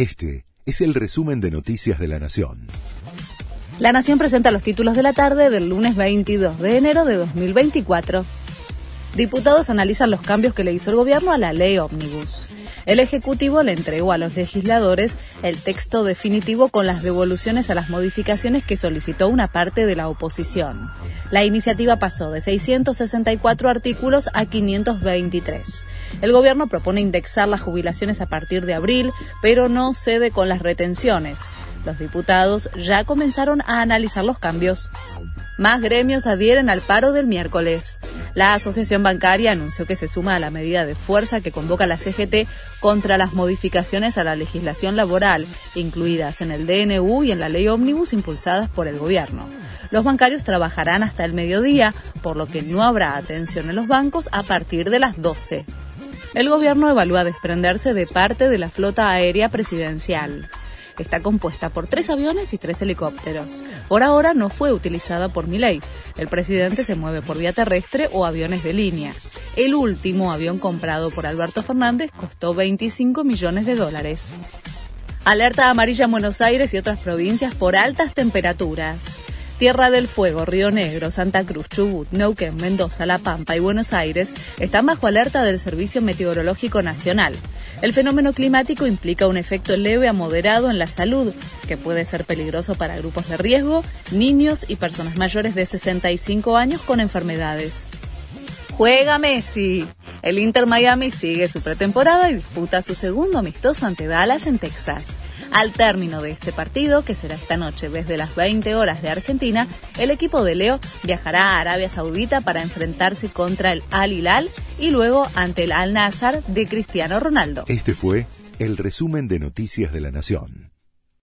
Este es el resumen de Noticias de la Nación. La Nación presenta los títulos de la tarde del lunes 22 de enero de 2024. Diputados analizan los cambios que le hizo el gobierno a la ley ómnibus. El Ejecutivo le entregó a los legisladores el texto definitivo con las devoluciones a las modificaciones que solicitó una parte de la oposición. La iniciativa pasó de 664 artículos a 523. El gobierno propone indexar las jubilaciones a partir de abril, pero no cede con las retenciones. Los diputados ya comenzaron a analizar los cambios. Más gremios adhieren al paro del miércoles. La Asociación Bancaria anunció que se suma a la medida de fuerza que convoca la CGT contra las modificaciones a la legislación laboral, incluidas en el DNU y en la ley ómnibus impulsadas por el gobierno. Los bancarios trabajarán hasta el mediodía, por lo que no habrá atención en los bancos a partir de las 12. El gobierno evalúa desprenderse de parte de la flota aérea presidencial está compuesta por tres aviones y tres helicópteros. Por ahora no fue utilizada por Milei. El presidente se mueve por vía terrestre o aviones de línea. El último avión comprado por Alberto Fernández costó 25 millones de dólares. Alerta amarilla en Buenos Aires y otras provincias por altas temperaturas. Tierra del Fuego, Río Negro, Santa Cruz, Chubut, Neuquén, Mendoza, La Pampa y Buenos Aires están bajo alerta del Servicio Meteorológico Nacional. El fenómeno climático implica un efecto leve a moderado en la salud, que puede ser peligroso para grupos de riesgo, niños y personas mayores de 65 años con enfermedades. Juega Messi. El Inter Miami sigue su pretemporada y disputa su segundo amistoso ante Dallas en Texas. Al término de este partido, que será esta noche desde las 20 horas de Argentina, el equipo de Leo viajará a Arabia Saudita para enfrentarse contra el Al Hilal y luego ante el Al Nazar de Cristiano Ronaldo. Este fue el resumen de Noticias de la Nación.